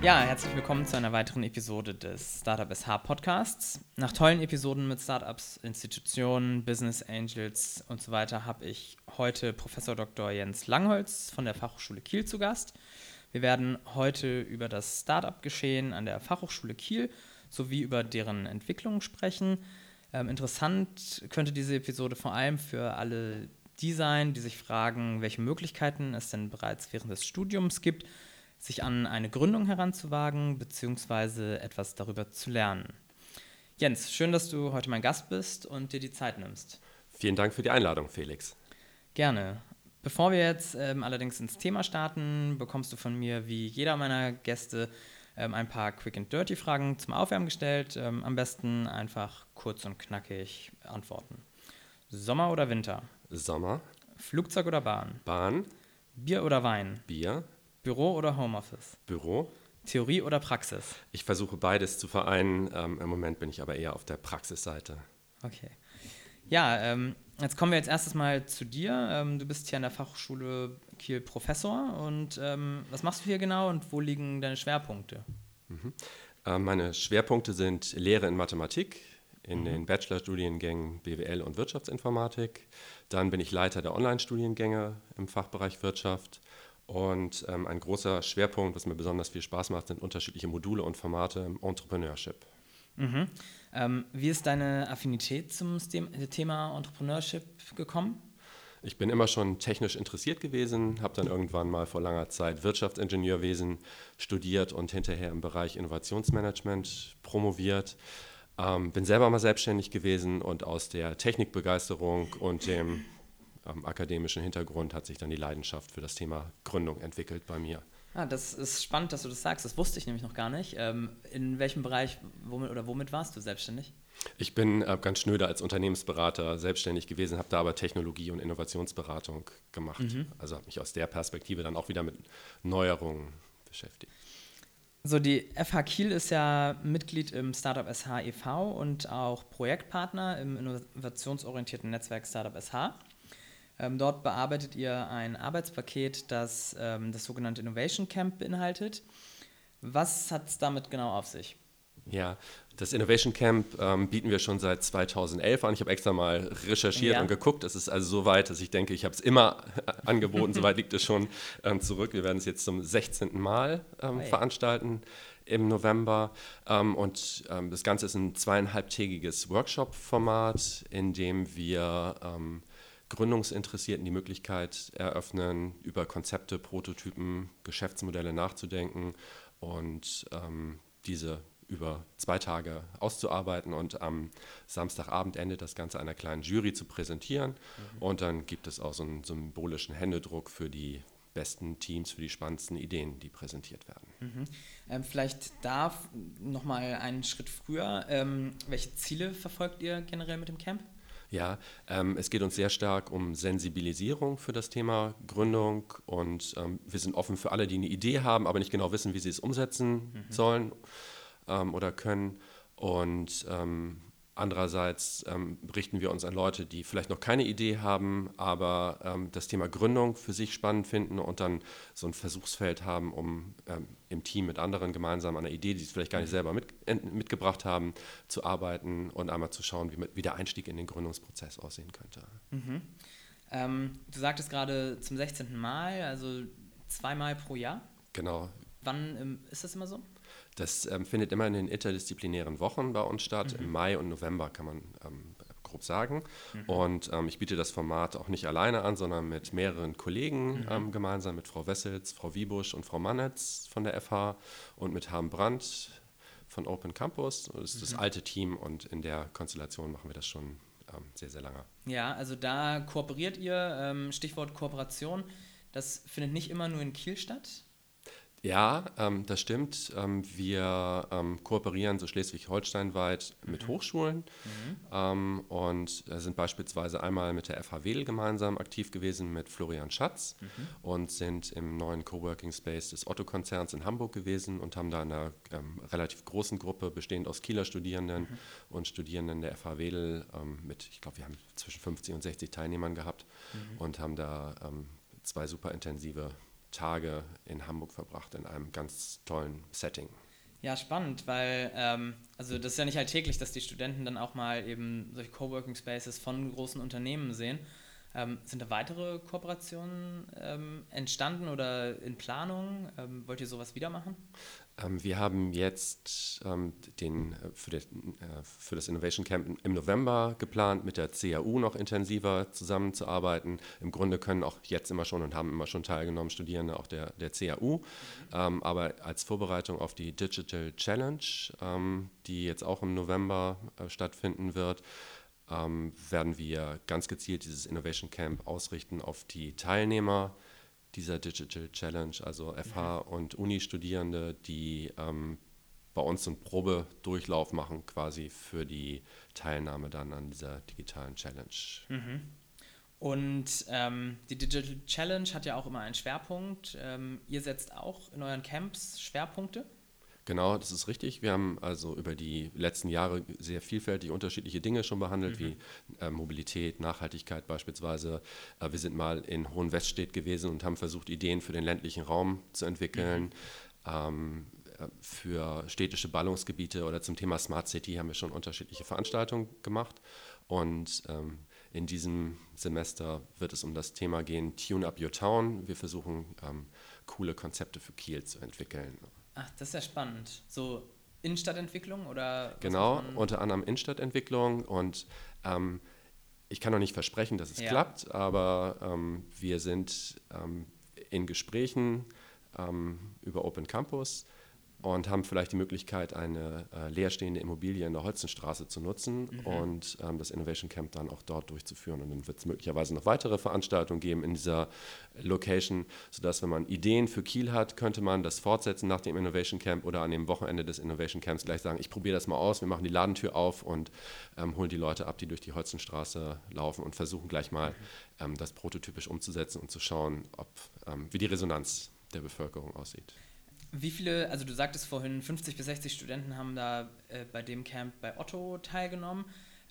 Ja, herzlich willkommen zu einer weiteren Episode des Startup SH Podcasts. Nach tollen Episoden mit Startups, Institutionen, Business Angels und so weiter habe ich heute Professor Dr. Jens Langholz von der Fachhochschule Kiel zu Gast. Wir werden heute über das Startup-Geschehen an der Fachhochschule Kiel sowie über deren Entwicklung sprechen. Ähm, interessant könnte diese Episode vor allem für alle die sein, die sich fragen, welche Möglichkeiten es denn bereits während des Studiums gibt sich an eine Gründung heranzuwagen bzw. etwas darüber zu lernen. Jens, schön, dass du heute mein Gast bist und dir die Zeit nimmst. Vielen Dank für die Einladung, Felix. Gerne. Bevor wir jetzt ähm, allerdings ins Thema starten, bekommst du von mir, wie jeder meiner Gäste, ähm, ein paar Quick and Dirty Fragen zum Aufwärmen gestellt. Ähm, am besten einfach kurz und knackig antworten. Sommer oder Winter? Sommer. Flugzeug oder Bahn? Bahn. Bier oder Wein? Bier. Büro oder Homeoffice? Büro. Theorie oder Praxis? Ich versuche beides zu vereinen. Ähm, Im Moment bin ich aber eher auf der Praxisseite. Okay. Ja, ähm, jetzt kommen wir jetzt erstes mal zu dir. Ähm, du bist hier an der Fachhochschule Kiel Professor und ähm, was machst du hier genau und wo liegen deine Schwerpunkte? Mhm. Äh, meine Schwerpunkte sind Lehre in Mathematik in mhm. den Bachelorstudiengängen BWL und Wirtschaftsinformatik. Dann bin ich Leiter der Online-Studiengänge im Fachbereich Wirtschaft und ähm, ein großer Schwerpunkt, was mir besonders viel Spaß macht, sind unterschiedliche Module und Formate im Entrepreneurship. Mhm. Ähm, wie ist deine Affinität zum Thema Entrepreneurship gekommen? Ich bin immer schon technisch interessiert gewesen, habe dann irgendwann mal vor langer Zeit Wirtschaftsingenieurwesen studiert und hinterher im Bereich Innovationsmanagement promoviert. Ähm, bin selber mal selbstständig gewesen und aus der Technikbegeisterung und dem ähm, akademischen Hintergrund hat sich dann die Leidenschaft für das Thema Gründung entwickelt bei mir. Ah, das ist spannend, dass du das sagst. Das wusste ich nämlich noch gar nicht. Ähm, in welchem Bereich womit, oder womit warst du selbstständig? Ich bin äh, ganz schnöde als Unternehmensberater selbstständig gewesen, habe da aber Technologie- und Innovationsberatung gemacht. Mhm. Also habe mich aus der Perspektive dann auch wieder mit Neuerungen beschäftigt. So, die FH Kiel ist ja Mitglied im Startup SH e.V. und auch Projektpartner im innovationsorientierten Netzwerk Startup SH. Ähm, dort bearbeitet ihr ein Arbeitspaket, das ähm, das sogenannte Innovation Camp beinhaltet. Was hat es damit genau auf sich? Ja, das Innovation Camp ähm, bieten wir schon seit 2011 an. Ich habe extra mal recherchiert ja. und geguckt. Es ist also so weit, dass ich denke, ich habe es immer angeboten. Soweit liegt es schon ähm, zurück. Wir werden es jetzt zum 16. Mal ähm, hey. veranstalten im November. Ähm, und ähm, das Ganze ist ein zweieinhalbtägiges Workshop-Format, in dem wir ähm, Gründungsinteressierten die Möglichkeit eröffnen, über Konzepte, Prototypen, Geschäftsmodelle nachzudenken und ähm, diese über zwei Tage auszuarbeiten und am Samstagabend endet das Ganze einer kleinen Jury zu präsentieren. Mhm. Und dann gibt es auch so einen symbolischen Händedruck für die besten Teams, für die spannendsten Ideen, die präsentiert werden. Mhm. Ähm, vielleicht da nochmal einen Schritt früher. Ähm, welche Ziele verfolgt ihr generell mit dem Camp? Ja, ähm, es geht uns sehr stark um Sensibilisierung für das Thema Gründung und ähm, wir sind offen für alle, die eine Idee haben, aber nicht genau wissen, wie sie es umsetzen mhm. sollen ähm, oder können. Und ähm, Andererseits ähm, richten wir uns an Leute, die vielleicht noch keine Idee haben, aber ähm, das Thema Gründung für sich spannend finden und dann so ein Versuchsfeld haben, um ähm, im Team mit anderen gemeinsam an einer Idee, die sie vielleicht gar nicht selber mit, mitgebracht haben, zu arbeiten und einmal zu schauen, wie, wie der Einstieg in den Gründungsprozess aussehen könnte. Mhm. Ähm, du sagtest gerade zum 16. Mal, also zweimal pro Jahr. Genau. Wann ähm, ist das immer so? Das ähm, findet immer in den interdisziplinären Wochen bei uns statt. Mhm. Im Mai und November kann man ähm, grob sagen. Mhm. Und ähm, ich biete das Format auch nicht alleine an, sondern mit mehreren Kollegen mhm. Ähm, gemeinsam, mit Frau Wessels, Frau Wiebusch und Frau Mannetz von der FH und mit Harm Brandt von Open Campus. Das ist das mhm. alte Team und in der Konstellation machen wir das schon ähm, sehr, sehr lange. Ja, also da kooperiert ihr, ähm, Stichwort Kooperation. Das findet nicht immer nur in Kiel statt, ja, ähm, das stimmt. Ähm, wir ähm, kooperieren so schleswig-holsteinweit mit mhm. Hochschulen mhm. Ähm, und äh, sind beispielsweise einmal mit der FH Wedel gemeinsam aktiv gewesen mit Florian Schatz mhm. und sind im neuen Coworking Space des Otto-Konzerns in Hamburg gewesen und haben da in einer ähm, relativ großen Gruppe bestehend aus Kieler Studierenden mhm. und Studierenden der FH Wedel ähm, mit, ich glaube, wir haben zwischen 50 und 60 Teilnehmern gehabt mhm. und haben da zwei super intensive Tage in Hamburg verbracht, in einem ganz tollen Setting. Ja, spannend, weil ähm, also das ist ja nicht alltäglich, dass die Studenten dann auch mal eben solche Coworking Spaces von großen Unternehmen sehen. Ähm, sind da weitere Kooperationen ähm, entstanden oder in Planung? Ähm, wollt ihr sowas wieder machen? Ähm, wir haben jetzt ähm, den, äh, für, den, äh, für, das Innovation Camp im November geplant, mit der CAU noch intensiver zusammenzuarbeiten. Im Grunde können auch jetzt immer schon und haben immer schon teilgenommen Studierende auch der, der CAU. Mhm. aber als Vorbereitung auf die Digital Challenge, die jetzt auch im November äh, stattfinden wird, ähm, werden wir ganz gezielt dieses Innovation Camp ausrichten auf die Teilnehmer dieser Digital Challenge, also FH- mhm. und Uni-Studierende, die ähm, bei uns einen Probedurchlauf machen, quasi für die Teilnahme dann an dieser digitalen Challenge. Mhm. Und ähm, die Digital Challenge hat ja auch immer einen Schwerpunkt. Ähm, ihr setzt auch in euren Camps Schwerpunkte? Genau, das ist richtig. Wir haben also über die letzten Jahre sehr vielfältig unterschiedliche Dinge schon behandelt, mhm. wie äh, Mobilität, Nachhaltigkeit beispielsweise. Äh, wir sind mal in Hohenweststedt gewesen und haben versucht, Ideen für den ländlichen Raum zu entwickeln. Mhm. Ähm, äh, für städtische Ballungsgebiete oder zum Thema Smart City haben wir schon unterschiedliche Veranstaltungen gemacht. Und ähm, in diesem Semester wird es um das Thema gehen, Tune Up Your Town. Wir versuchen, ähm, coole Konzepte für Kiel zu entwickeln. Ach, das ist ja spannend. So Innenstadtentwicklung oder? Genau, unter anderem Innenstadtentwicklung und ähm, ich kann noch nicht versprechen, dass es ja. klappt, aber ähm, wir sind ähm, in Gesprächen ähm, über Open Campus und haben vielleicht die Möglichkeit, eine äh, leerstehende Immobilie in der Holzenstraße zu nutzen mhm. und ähm, das Innovation Camp dann auch dort durchzuführen. Und dann wird es möglicherweise noch weitere Veranstaltungen geben in dieser Location, sodass, wenn man Ideen für Kiel hat, könnte man das fortsetzen nach dem Innovation Camp oder an dem Wochenende des Innovation Camps gleich sagen, ich probiere das mal aus, wir machen die Ladentür auf und ähm, holen die Leute ab, die durch die Holzenstraße laufen und versuchen gleich mal mhm. ähm, das prototypisch umzusetzen und zu schauen, ob, ähm, wie die Resonanz der Bevölkerung aussieht. Wie viele, also du sagtest vorhin, 50 bis 60 Studenten haben da äh, bei dem Camp bei Otto teilgenommen.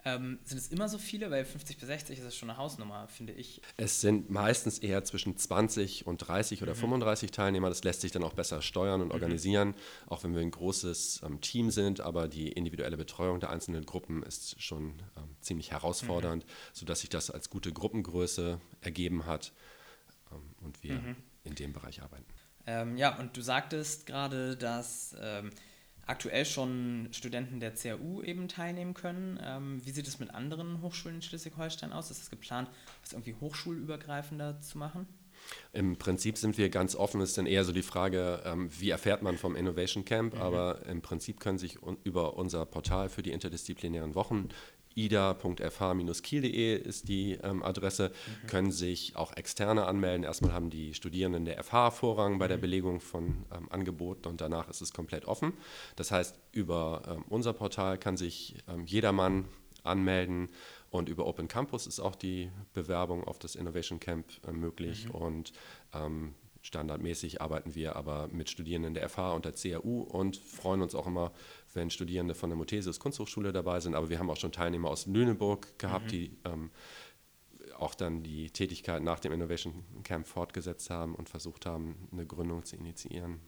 Ähm, sind es immer so viele? Weil 50 bis 60 ist das schon eine Hausnummer, finde ich. Es sind meistens eher zwischen 20 und 30 oder mhm. 35 Teilnehmer. Das lässt sich dann auch besser steuern und mhm. organisieren, auch wenn wir ein großes ähm, Team sind. Aber die individuelle Betreuung der einzelnen Gruppen ist schon ähm, ziemlich herausfordernd, mhm. sodass sich das als gute Gruppengröße ergeben hat ähm, und wir mhm. in dem Bereich arbeiten. Ähm, ja, und du sagtest gerade, dass ähm, aktuell schon Studenten der CAU eben teilnehmen können. Ähm, wie sieht es mit anderen Hochschulen in Schleswig-Holstein aus? Ist es geplant, was irgendwie hochschulübergreifender zu machen? Im Prinzip sind wir ganz offen. Es ist dann eher so die Frage, ähm, wie erfährt man vom Innovation Camp? Mhm. Aber im Prinzip können sich un über unser Portal für die interdisziplinären Wochen ida.fh-kiel.de ist die ähm, Adresse, mhm. können sich auch Externe anmelden. Erstmal haben die Studierenden der FH Vorrang bei der mhm. Belegung von ähm, Angeboten und danach ist es komplett offen. Das heißt, über ähm, unser Portal kann sich ähm, jedermann anmelden und über Open Campus ist auch die Bewerbung auf das Innovation Camp äh, möglich mhm. und ähm, Standardmäßig arbeiten wir aber mit Studierenden der FH und der CAU und freuen uns auch immer, wenn Studierende von der Muthesius Kunsthochschule dabei sind. Aber wir haben auch schon Teilnehmer aus Lüneburg gehabt, mhm. die ähm, auch dann die Tätigkeit nach dem Innovation Camp fortgesetzt haben und versucht haben, eine Gründung zu initiieren.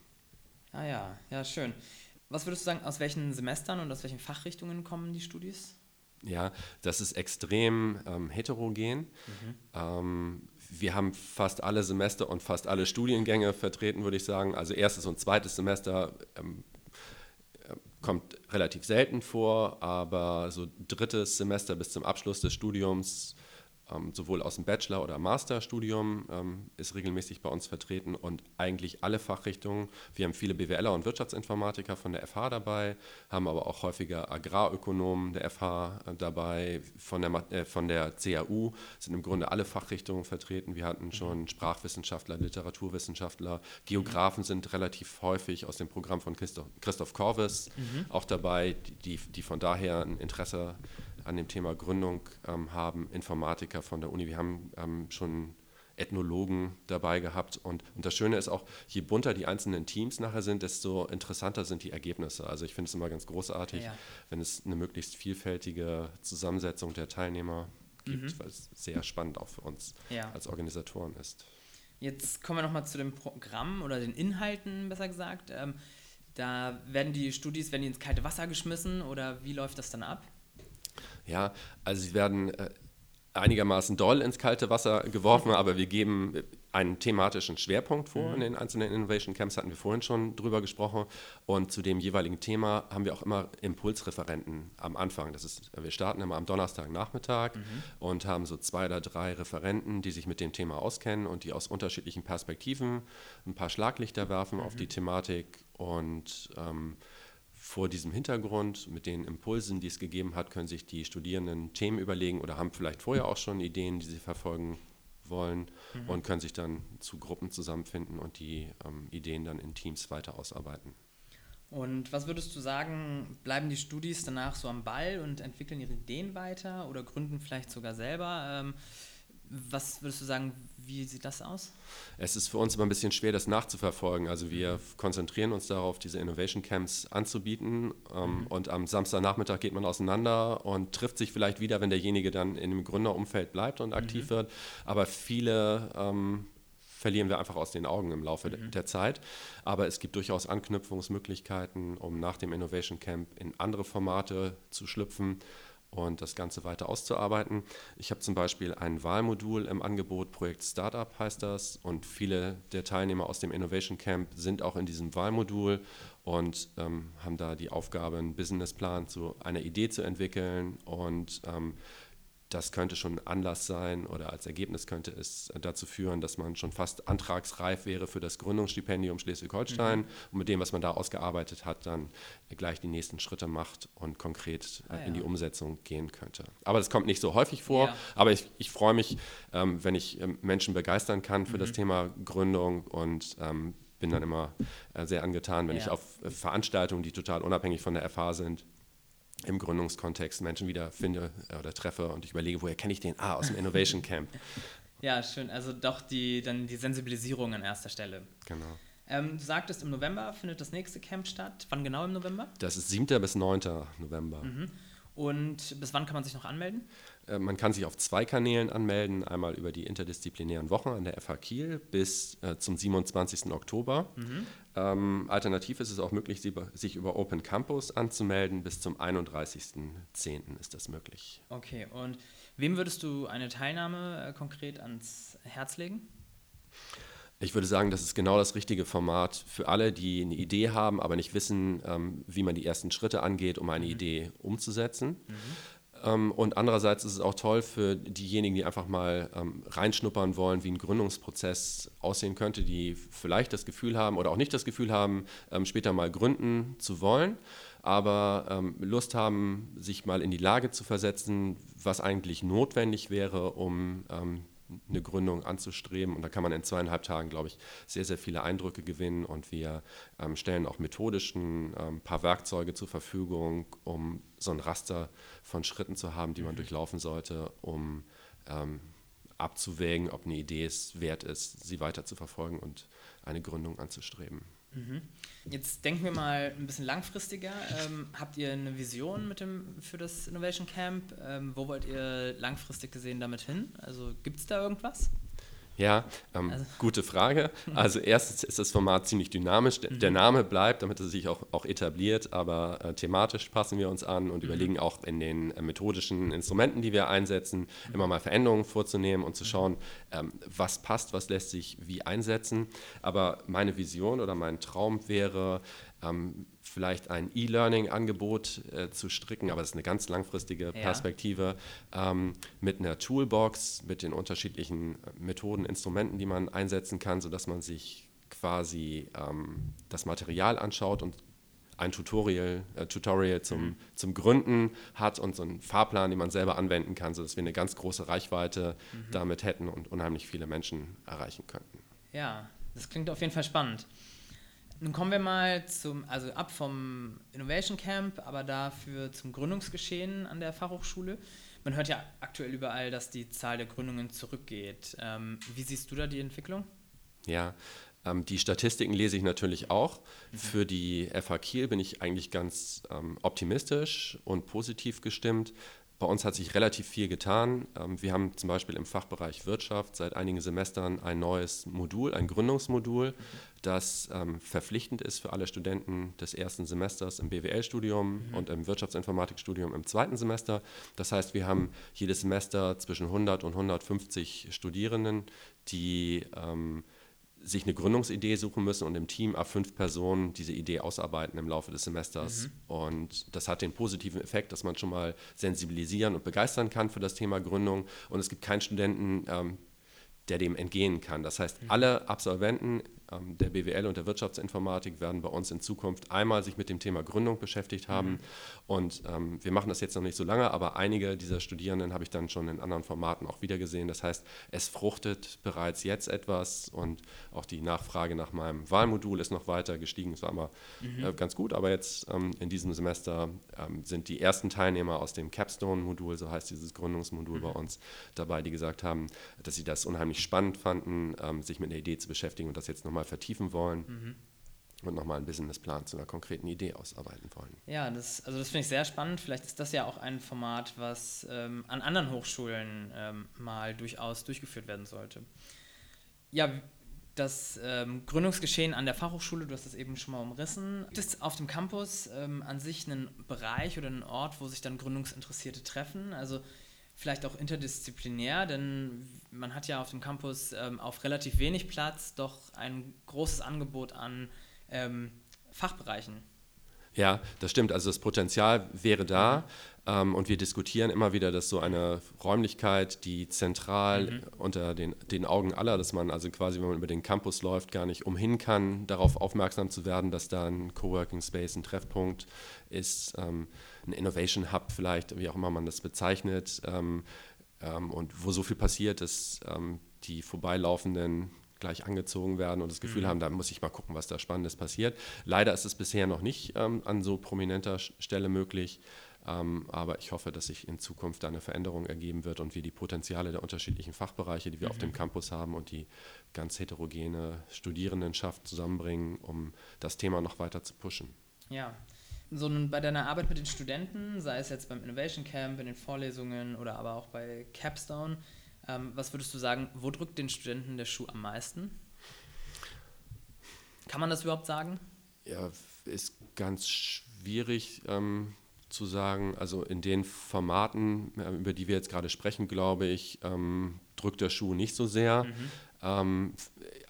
Ah ja, ja, schön. Was würdest du sagen, aus welchen Semestern und aus welchen Fachrichtungen kommen die Studis? Ja, das ist extrem ähm, heterogen. Mhm. Ähm, wir haben fast alle Semester und fast alle Studiengänge vertreten, würde ich sagen. Also erstes und zweites Semester ähm, äh, kommt relativ selten vor, aber so drittes Semester bis zum Abschluss des Studiums ähm, sowohl aus dem Bachelor- oder Masterstudium ähm, ist regelmäßig bei uns vertreten und eigentlich alle Fachrichtungen. Wir haben viele BWLer und Wirtschaftsinformatiker von der FH dabei, haben aber auch häufiger Agrarökonomen der FH äh, dabei. Von der, äh, von der CAU sind im Grunde alle Fachrichtungen vertreten. Wir hatten schon mhm. Sprachwissenschaftler, Literaturwissenschaftler, Geografen sind relativ häufig aus dem Programm von Christoph, Christoph Korvis mhm. auch dabei, die, die von daher ein Interesse an dem Thema Gründung ähm, haben, Informatiker von der Uni. Wir haben ähm, schon Ethnologen dabei gehabt. Und, und das Schöne ist auch, je bunter die einzelnen Teams nachher sind, desto interessanter sind die Ergebnisse. Also ich finde es immer ganz großartig, ja. wenn es eine möglichst vielfältige Zusammensetzung der Teilnehmer gibt, mhm. weil es sehr spannend auch für uns ja. als Organisatoren ist. Jetzt kommen wir nochmal zu dem Programm oder den Inhalten, besser gesagt. Ähm, da werden die Studis, werden die ins kalte Wasser geschmissen oder wie läuft das dann ab? Ja, also sie werden äh, einigermaßen doll ins kalte Wasser geworfen, aber wir geben einen thematischen Schwerpunkt vor. Mhm. In den einzelnen Innovation Camps hatten wir vorhin schon drüber gesprochen. Und zu dem jeweiligen Thema haben wir auch immer Impulsreferenten am Anfang. Das ist, wir starten immer am Donnerstagnachmittag mhm. und haben so zwei oder drei Referenten, die sich mit dem Thema auskennen und die aus unterschiedlichen Perspektiven ein paar Schlaglichter werfen mhm. auf die Thematik und ähm, vor diesem Hintergrund, mit den Impulsen, die es gegeben hat, können sich die Studierenden Themen überlegen oder haben vielleicht vorher auch schon Ideen, die sie verfolgen wollen mhm. und können sich dann zu Gruppen zusammenfinden und die ähm, Ideen dann in Teams weiter ausarbeiten. Und was würdest du sagen, bleiben die Studis danach so am Ball und entwickeln ihre Ideen weiter oder gründen vielleicht sogar selber? Ähm, was würdest du sagen, wie sieht das aus? Es ist für uns immer ein bisschen schwer, das nachzuverfolgen. Also wir konzentrieren uns darauf, diese Innovation Camps anzubieten. Ähm, mhm. Und am Samstagnachmittag geht man auseinander und trifft sich vielleicht wieder, wenn derjenige dann in dem Gründerumfeld bleibt und aktiv mhm. wird. Aber viele ähm, verlieren wir einfach aus den Augen im Laufe mhm. der Zeit. Aber es gibt durchaus Anknüpfungsmöglichkeiten, um nach dem Innovation Camp in andere Formate zu schlüpfen und das Ganze weiter auszuarbeiten. Ich habe zum Beispiel ein Wahlmodul im Angebot, Projekt Startup heißt das, und viele der Teilnehmer aus dem Innovation Camp sind auch in diesem Wahlmodul und ähm, haben da die Aufgabe, einen Businessplan zu einer Idee zu entwickeln und ähm, das könnte schon Anlass sein oder als Ergebnis könnte es dazu führen, dass man schon fast antragsreif wäre für das Gründungsstipendium Schleswig-Holstein mhm. und mit dem, was man da ausgearbeitet hat, dann gleich die nächsten Schritte macht und konkret äh, ah, ja. in die Umsetzung gehen könnte. Aber das kommt nicht so häufig vor, ja. aber ich, ich freue mich, ähm, wenn ich ähm, Menschen begeistern kann für mhm. das Thema Gründung und ähm, bin dann immer äh, sehr angetan, wenn ja. ich auf äh, Veranstaltungen, die total unabhängig von der FH sind, im Gründungskontext Menschen wieder finde äh, oder treffe und ich überlege, woher kenne ich den? Ah, aus dem Innovation Camp. ja, schön. Also doch die, dann die Sensibilisierung an erster Stelle. Genau. Ähm, du sagtest, im November findet das nächste Camp statt. Wann genau im November? Das ist 7. bis 9. November. Mhm. Und bis wann kann man sich noch anmelden? Äh, man kann sich auf zwei Kanälen anmelden, einmal über die interdisziplinären Wochen an der FH Kiel bis äh, zum 27. Oktober. Mhm. Ähm, alternativ ist es auch möglich, sich über Open Campus anzumelden. Bis zum 31.10. ist das möglich. Okay, und wem würdest du eine Teilnahme äh, konkret ans Herz legen? Ich würde sagen, das ist genau das richtige Format für alle, die eine Idee haben, aber nicht wissen, ähm, wie man die ersten Schritte angeht, um eine mhm. Idee umzusetzen. Mhm. Ähm, und andererseits ist es auch toll für diejenigen, die einfach mal ähm, reinschnuppern wollen, wie ein Gründungsprozess aussehen könnte, die vielleicht das Gefühl haben oder auch nicht das Gefühl haben, ähm, später mal gründen zu wollen, aber Lust haben, sich mal in die Lage zu versetzen, was eigentlich notwendig wäre, um eine Gründung anzustreben. Und da kann man in zweieinhalb Tagen, glaube ich, sehr, sehr viele Eindrücke gewinnen. Und wir ähm, stellen auch methodisch ein ähm, paar Werkzeuge zur Verfügung, um so ein Raster von Schritten zu haben, die man mhm. durchlaufen sollte, um ähm, abzuwägen, ob eine Idee es wert ist, sie weiter zu verfolgen und eine Gründung anzustreben. Mhm. Jetzt denken wir mal ein bisschen langfristiger. Ähm, habt ihr eine Vision mit dem, für das Innovation Camp? Ähm, wo wollt ihr langfristig gesehen damit hin? Also gibt es da irgendwas? Ja, ähm, also. gute Frage. Also erstens ist das Format ziemlich dynamisch. Der, mhm. der Name bleibt, damit es sich auch, auch etabliert, aber äh, thematisch passen wir uns an und mhm. überlegen auch in den äh, methodischen Instrumenten, die wir einsetzen, mhm. immer mal Veränderungen vorzunehmen und zu mhm. schauen, ähm, was passt, was lässt sich wie einsetzen. Aber meine Vision oder mein Traum wäre, ähm, vielleicht ein E-Learning-Angebot äh, zu stricken, aber das ist eine ganz langfristige ja. Perspektive, ähm, mit einer Toolbox, mit den unterschiedlichen äh, Methoden, Instrumenten, die man einsetzen kann, sodass man sich quasi ähm, das Material anschaut und ein Tutorial, äh, Tutorial zum, mhm. zum Gründen hat und so einen Fahrplan, den man selber anwenden kann, sodass wir eine ganz große Reichweite mhm. damit hätten und unheimlich viele Menschen erreichen könnten. Ja, das klingt auf jeden Fall spannend. Nun kommen wir mal zum, also ab vom Innovation Camp, aber dafür zum Gründungsgeschehen an der Fachhochschule. Man hört ja aktuell überall, dass die Zahl der Gründungen zurückgeht. Ähm, wie siehst du da die Entwicklung? Ja, ähm, die Statistiken lese ich natürlich auch. Mhm. Für die FH Kiel bin ich eigentlich ganz ähm, optimistisch und positiv gestimmt. Bei uns hat sich relativ viel getan. Ähm, wir haben zum Beispiel im Fachbereich Wirtschaft seit einigen Semestern ein neues Modul, ein Gründungsmodul, das ähm, verpflichtend ist für alle Studenten des ersten Semesters im BWL-Studium mhm. und im Wirtschaftsinformatikstudium im zweiten Semester. Das heißt, wir haben jedes Semester zwischen 100 und 150 Studierenden, die ähm, sich eine Gründungsidee suchen müssen und im Team ab fünf Personen diese Idee ausarbeiten im Laufe des Semesters. Mhm. Und das hat den positiven Effekt, dass man schon mal sensibilisieren und begeistern kann für das Thema Gründung. Und es gibt keinen Studenten, ähm, der dem entgehen kann. Das heißt, mhm. alle Absolventen der BWL und der Wirtschaftsinformatik werden bei uns in Zukunft einmal sich mit dem Thema Gründung beschäftigt haben. Mhm. Und ähm, wir machen das jetzt noch nicht so lange, aber einige dieser Studierenden habe ich dann schon in anderen Formaten auch wieder gesehen. Das heißt, es fruchtet bereits jetzt etwas und auch die Nachfrage nach meinem Wahlmodul ist noch weiter gestiegen. Es war immer mhm. äh, ganz gut, aber jetzt ähm, in diesem Semester ähm, sind die ersten Teilnehmer aus dem Capstone-Modul, so heißt dieses Gründungsmodul mhm. bei uns, dabei, die gesagt haben, dass sie das unheimlich spannend fanden, ähm, sich mit einer Idee zu beschäftigen und das jetzt nochmal nochmal vertiefen wollen. Mhm und nochmal einen Businessplan zu einer konkreten Idee ausarbeiten wollen. Ja, das, also das finde ich sehr spannend. Vielleicht ist das ja auch ein Format, was ähm, an anderen Hochschulen ähm, mal durchaus durchgeführt werden sollte. Ja, das ähm, Gründungsgeschehen an der Fachhochschule, du hast das eben schon mal umrissen. Gibt es auf dem Campus ähm, an sich einen Bereich oder einen Ort, wo sich dann Gründungsinteressierte treffen? Also vielleicht auch interdisziplinär, denn man hat ja auf dem Campus ähm, auf relativ wenig Platz doch ein großes Angebot an ähm, Fachbereichen. Ja, das stimmt. Also das Potenzial wäre da. Ähm, und wir diskutieren immer wieder, dass so eine Räumlichkeit, die zentral mhm. unter den, den Augen aller, dass man also quasi, wenn man über den Campus läuft, gar nicht umhin kann, darauf aufmerksam zu werden, dass da ein Coworking Space, ein Treffpunkt ist, ähm, ein Innovation Hub vielleicht, wie auch immer man das bezeichnet. Ähm, ähm und wo so viel passiert, dass ähm, die vorbeilaufenden gleich angezogen werden und das Gefühl mhm. haben, da muss ich mal gucken, was da Spannendes passiert. Leider ist es bisher noch nicht ähm, an so prominenter Stelle möglich, ähm, aber ich hoffe, dass sich in Zukunft da eine Veränderung ergeben wird und wir die Potenziale der unterschiedlichen Fachbereiche, die wir mhm. auf dem Campus haben und die ganz heterogene Studierendenschaft zusammenbringen, um das Thema noch weiter zu pushen. Ja, so bei deiner Arbeit mit den Studenten, sei es jetzt beim Innovation Camp, in den Vorlesungen oder aber auch bei Capstone, ähm, was würdest du sagen, wo drückt den Studenten der Schuh am meisten? Kann man das überhaupt sagen? Ja, ist ganz schwierig ähm, zu sagen. Also in den Formaten, über die wir jetzt gerade sprechen, glaube ich, ähm, drückt der Schuh nicht so sehr. Mhm.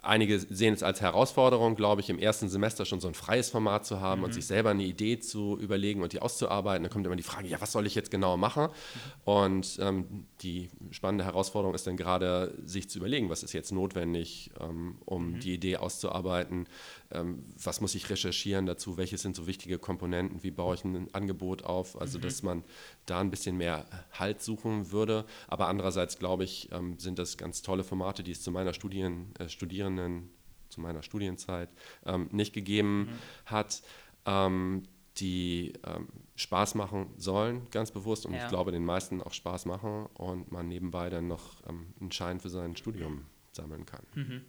Einige sehen es als Herausforderung, glaube ich, im ersten Semester schon so ein freies Format zu haben mhm. und sich selber eine Idee zu überlegen und die auszuarbeiten. Da kommt immer die Frage, ja, was soll ich jetzt genau machen? Mhm. Und ähm, die spannende Herausforderung ist dann gerade, sich zu überlegen, was ist jetzt notwendig, ähm, um mhm. die Idee auszuarbeiten, ähm, was muss ich recherchieren dazu, welche sind so wichtige Komponenten, wie baue ich ein Angebot auf, also mhm. dass man da ein bisschen mehr Halt suchen würde. Aber andererseits, glaube ich, ähm, sind das ganz tolle Formate, die es zu meiner Studien, äh, Studierenden, zu meiner Studienzeit ähm, nicht gegeben mhm. hat. Ähm, die ähm, Spaß machen sollen, ganz bewusst, und ja. ich glaube, den meisten auch Spaß machen und man nebenbei dann noch ähm, einen Schein für sein Studium sammeln kann. Mhm.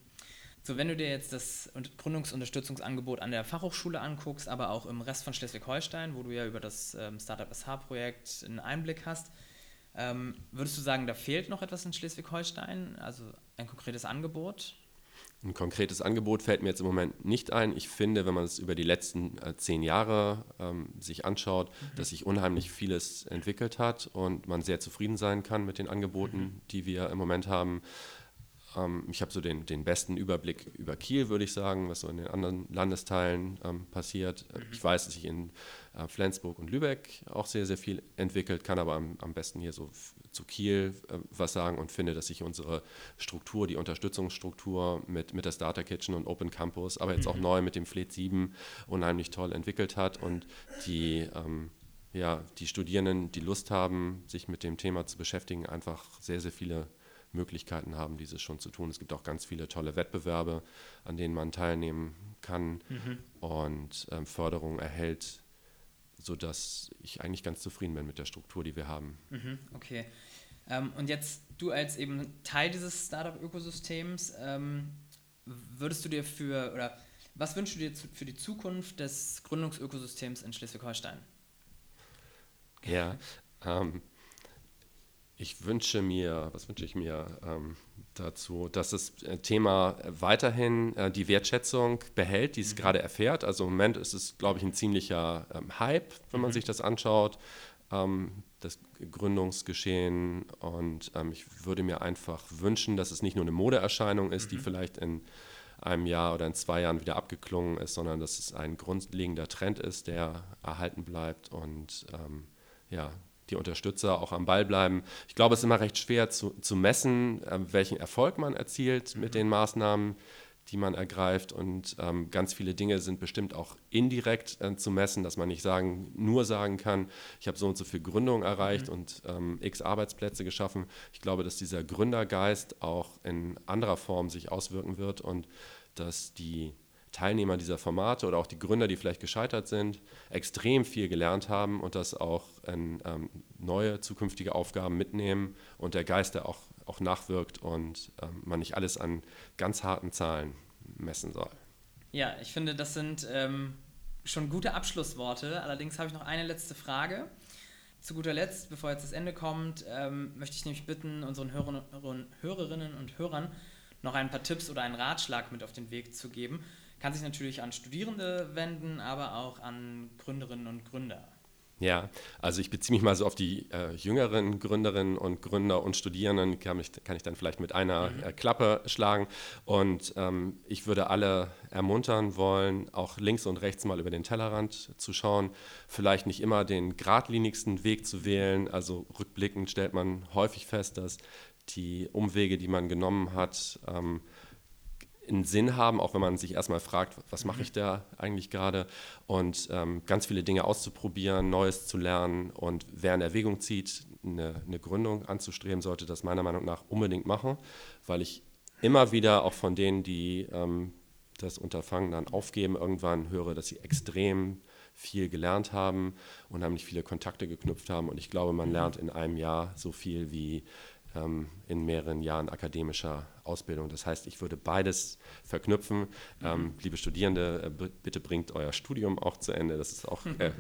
So, wenn du dir jetzt das Gründungsunterstützungsangebot an der Fachhochschule anguckst, aber auch im Rest von Schleswig-Holstein, wo du ja über das ähm, Startup SH-Projekt einen Einblick hast, ähm, würdest du sagen, da fehlt noch etwas in Schleswig-Holstein, also ein konkretes Angebot? Ein konkretes Angebot fällt mir jetzt im Moment nicht ein. Ich finde, wenn man es über die letzten äh, zehn Jahre ähm, sich anschaut, mhm. dass sich unheimlich vieles entwickelt hat und man sehr zufrieden sein kann mit den Angeboten, mhm. die wir im Moment haben. Ähm, ich habe so den, den besten Überblick über Kiel, würde ich sagen, was so in den anderen Landesteilen ähm, passiert. Mhm. Ich weiß, dass sich in äh, Flensburg und Lübeck auch sehr, sehr viel entwickelt, kann aber am, am besten hier so zu Kiel äh, was sagen und finde, dass sich unsere Struktur, die Unterstützungsstruktur mit, mit der Starter Kitchen und Open Campus, aber jetzt auch mhm. neu mit dem Fleet 7 unheimlich toll entwickelt hat und die ähm, ja, die Studierenden, die Lust haben, sich mit dem Thema zu beschäftigen, einfach sehr, sehr viele Möglichkeiten haben, dieses schon zu tun. Es gibt auch ganz viele tolle Wettbewerbe, an denen man teilnehmen kann mhm. und ähm, Förderung erhält, sodass ich eigentlich ganz zufrieden bin mit der Struktur, die wir haben. Mhm, okay. Ähm, und jetzt du als eben Teil dieses Startup-Ökosystems, ähm, würdest du dir für, oder was wünschst du dir zu, für die Zukunft des Gründungsökosystems in Schleswig-Holstein? Ja, ähm, Ich wünsche mir, was wünsche ich mir ähm, dazu, dass das äh, Thema weiterhin äh, die Wertschätzung behält, die es mhm. gerade erfährt. Also im Moment ist es, glaube ich, ein ziemlicher ähm, Hype, wenn man mhm. sich das anschaut, ähm, das Gründungsgeschehen. Und ähm, ich würde mir einfach wünschen, dass es nicht nur eine Modeerscheinung ist, mhm. die vielleicht in einem Jahr oder in zwei Jahren wieder abgeklungen ist, sondern dass es ein grundlegender Trend ist, der erhalten bleibt und ähm, ja, die Unterstützer auch am Ball bleiben. Ich glaube, es ist immer recht schwer zu, zu messen, äh, welchen Erfolg man erzielt mit mhm. den Maßnahmen, die man ergreift. Und ähm, ganz viele Dinge sind bestimmt auch indirekt äh, zu messen, dass man nicht sagen, nur sagen kann, ich habe so und so viel Gründung erreicht mhm. und ähm, x Arbeitsplätze geschaffen. Ich glaube, dass dieser Gründergeist auch in anderer Form sich auswirken wird und dass die Teilnehmer dieser Formate oder auch die Gründer, die vielleicht gescheitert sind, extrem viel gelernt haben und das auch in ähm, neue zukünftige Aufgaben mitnehmen und der Geist, der auch, auch nachwirkt und ähm, man nicht alles an ganz harten Zahlen messen soll. Ja, ich finde, das sind ähm, schon gute Abschlussworte. Allerdings habe ich noch eine letzte Frage. Zu guter Letzt, bevor jetzt das Ende kommt, ähm, möchte ich nämlich bitten, unseren Hörerinnen und Hörern noch ein paar Tipps oder einen Ratschlag mit auf den Weg zu geben kann sich natürlich an Studierende wenden, aber auch an Gründerinnen und Gründer. Ja, also ich beziehe mich mal so auf die äh, jüngeren Gründerinnen und Gründer und Studierenden, kann, mich, kann ich dann vielleicht mit einer mhm. äh, Klappe schlagen. Und ähm, ich würde alle ermuntern wollen, auch links und rechts mal über den Tellerrand zu schauen, vielleicht nicht immer den geradlinigsten Weg zu wählen. Also rückblickend stellt man häufig fest, dass die Umwege, die man genommen hat, ähm, einen Sinn haben, auch wenn man sich erstmal fragt, was mache ich da eigentlich gerade? Und ähm, ganz viele Dinge auszuprobieren, Neues zu lernen und wer in Erwägung zieht, eine, eine, Gründung anzustreben, sollte das meiner Meinung nach unbedingt machen, weil ich immer wieder auch von denen, die ähm, das Unterfangen dann aufgeben, irgendwann höre, dass sie extrem viel gelernt haben, unheimlich viele Kontakte geknüpft haben. Und ich glaube, man lernt in einem Jahr so viel wie ähm, in mehreren Jahren akademischer Ausbildung. Das heißt, ich würde beides verknüpfen. Ähm, mhm. liebe Studierende, äh, bitte bringt euer Studium auch zu Ende. Das ist auch, äh,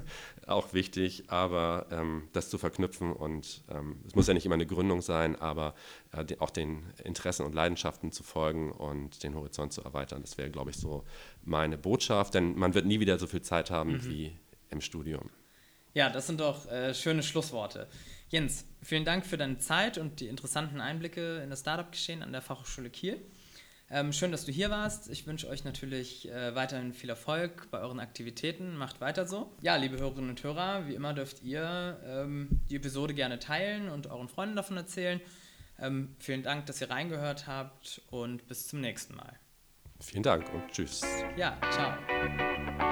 auch wichtig, aber ähm, das zu verknüpfen und ähm, es muss ja nicht immer eine Gründung sein, aber äh, die, auch den Interessen und Leidenschaften zu folgen und den Horizont zu erweitern. Das wäre, glaube ich, so meine Botschaft, denn man wird nie wieder so viel Zeit haben mhm. wie im Studium. Ja, das sind doch äh, schöne Schlussworte. Jens, vielen Dank für deine Zeit und die interessanten Einblicke in das Startup-Geschehen an der Fachhochschule Kiel. Ähm, schön, dass du hier warst. Ich wünsche euch natürlich äh, weiterhin viel Erfolg bei euren Aktivitäten. Macht weiter so. Ja, liebe Hörerinnen und Hörer, wie immer dürft ihr ähm, die Episode gerne teilen und euren Freunden davon erzählen. Ähm, vielen Dank, dass ihr reingehört habt und bis zum nächsten Mal. Vielen Dank und tschüss. Ja, ciao.